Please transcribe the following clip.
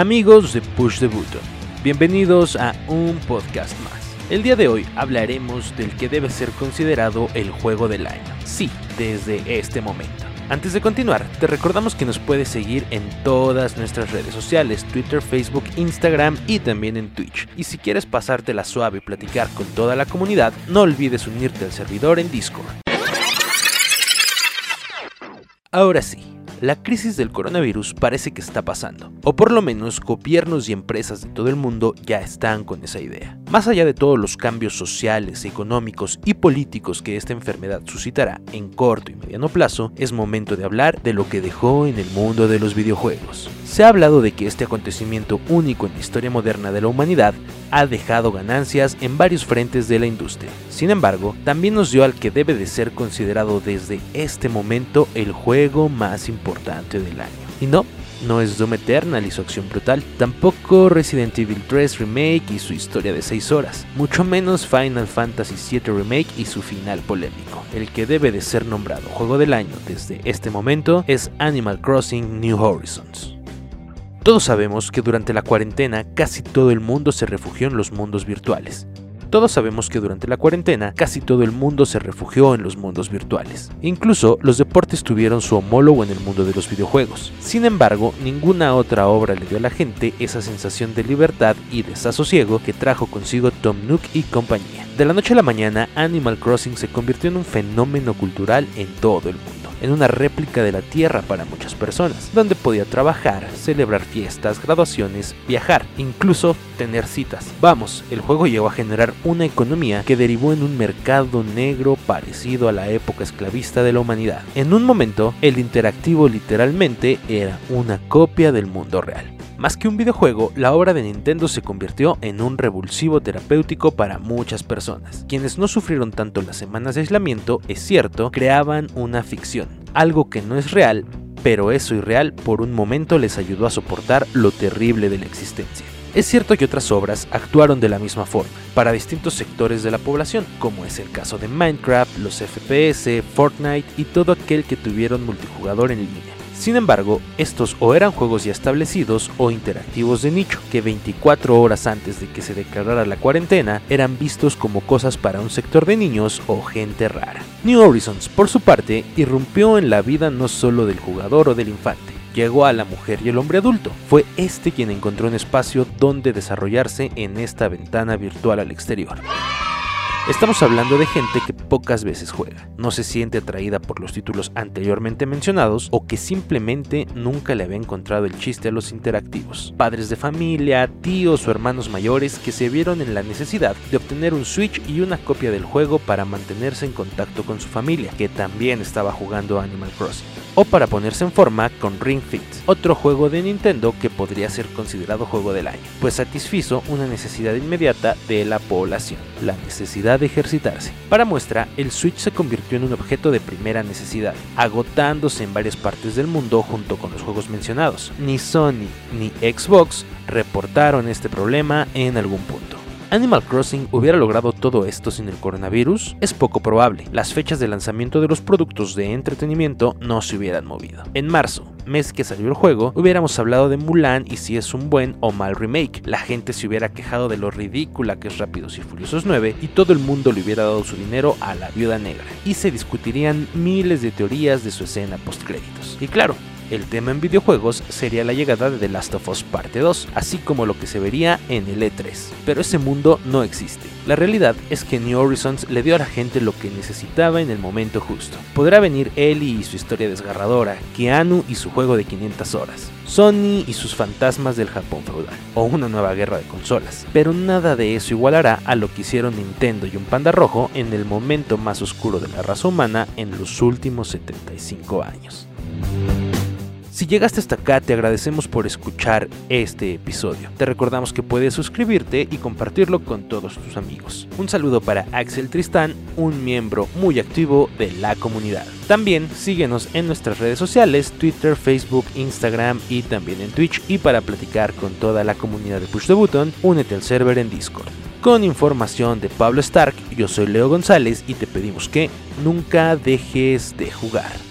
Amigos de Push the Button, bienvenidos a un podcast más. El día de hoy hablaremos del que debe ser considerado el juego del año. Sí, desde este momento. Antes de continuar, te recordamos que nos puedes seguir en todas nuestras redes sociales, Twitter, Facebook, Instagram y también en Twitch. Y si quieres pasarte la suave y platicar con toda la comunidad, no olvides unirte al servidor en Discord. Ahora sí, la crisis del coronavirus parece que está pasando, o por lo menos gobiernos y empresas de todo el mundo ya están con esa idea. Más allá de todos los cambios sociales, económicos y políticos que esta enfermedad suscitará en corto y mediano plazo, es momento de hablar de lo que dejó en el mundo de los videojuegos. Se ha hablado de que este acontecimiento único en la historia moderna de la humanidad ha dejado ganancias en varios frentes de la industria. Sin embargo, también nos dio al que debe de ser considerado desde este momento el juego más importante del año. Y no, no es Doom Eternal y su acción brutal, tampoco Resident Evil 3 Remake y su historia de 6 horas, mucho menos Final Fantasy VII Remake y su final polémico. El que debe de ser nombrado juego del año desde este momento es Animal Crossing New Horizons. Todos sabemos que durante la cuarentena casi todo el mundo se refugió en los mundos virtuales. Todos sabemos que durante la cuarentena casi todo el mundo se refugió en los mundos virtuales. Incluso los deportes tuvieron su homólogo en el mundo de los videojuegos. Sin embargo, ninguna otra obra le dio a la gente esa sensación de libertad y desasosiego que trajo consigo Tom Nook y compañía. De la noche a la mañana, Animal Crossing se convirtió en un fenómeno cultural en todo el mundo en una réplica de la Tierra para muchas personas, donde podía trabajar, celebrar fiestas, graduaciones, viajar, incluso tener citas. Vamos, el juego llegó a generar una economía que derivó en un mercado negro parecido a la época esclavista de la humanidad. En un momento, el interactivo literalmente era una copia del mundo real. Más que un videojuego, la obra de Nintendo se convirtió en un revulsivo terapéutico para muchas personas. Quienes no sufrieron tanto las semanas de aislamiento, es cierto, creaban una ficción, algo que no es real, pero eso irreal por un momento les ayudó a soportar lo terrible de la existencia. Es cierto que otras obras actuaron de la misma forma, para distintos sectores de la población, como es el caso de Minecraft, los FPS, Fortnite y todo aquel que tuvieron multijugador en línea. Sin embargo, estos o eran juegos ya establecidos o interactivos de nicho, que 24 horas antes de que se declarara la cuarentena eran vistos como cosas para un sector de niños o gente rara. New Horizons, por su parte, irrumpió en la vida no solo del jugador o del infante, llegó a la mujer y el hombre adulto. Fue este quien encontró un espacio donde desarrollarse en esta ventana virtual al exterior. Estamos hablando de gente que pocas veces juega, no se siente atraída por los títulos anteriormente mencionados o que simplemente nunca le había encontrado el chiste a los interactivos. Padres de familia, tíos o hermanos mayores que se vieron en la necesidad de obtener un Switch y una copia del juego para mantenerse en contacto con su familia, que también estaba jugando Animal Crossing o para ponerse en forma con Ring Fit, otro juego de Nintendo que podría ser considerado juego del año, pues satisfizo una necesidad inmediata de la población, la necesidad de ejercitarse. Para muestra, el Switch se convirtió en un objeto de primera necesidad, agotándose en varias partes del mundo junto con los juegos mencionados. Ni Sony ni Xbox reportaron este problema en algún punto. Animal Crossing hubiera logrado todo esto sin el coronavirus? Es poco probable. Las fechas de lanzamiento de los productos de entretenimiento no se hubieran movido. En marzo, mes que salió el juego, hubiéramos hablado de Mulan y si es un buen o mal remake. La gente se hubiera quejado de lo ridícula que es Rápidos y Furiosos 9 y todo el mundo le hubiera dado su dinero a la viuda negra. Y se discutirían miles de teorías de su escena post créditos. Y claro, el tema en videojuegos sería la llegada de The Last of Us Parte 2, así como lo que se vería en el E3. Pero ese mundo no existe. La realidad es que New Horizons le dio a la gente lo que necesitaba en el momento justo. Podrá venir Ellie y su historia desgarradora, Keanu y su juego de 500 horas, Sony y sus fantasmas del Japón feudal, o una nueva guerra de consolas. Pero nada de eso igualará a lo que hicieron Nintendo y un panda rojo en el momento más oscuro de la raza humana en los últimos 75 años. Si llegaste hasta acá, te agradecemos por escuchar este episodio. Te recordamos que puedes suscribirte y compartirlo con todos tus amigos. Un saludo para Axel Tristán, un miembro muy activo de la comunidad. También síguenos en nuestras redes sociales, Twitter, Facebook, Instagram y también en Twitch. Y para platicar con toda la comunidad de Push the Button, únete al server en Discord. Con información de Pablo Stark, yo soy Leo González y te pedimos que nunca dejes de jugar.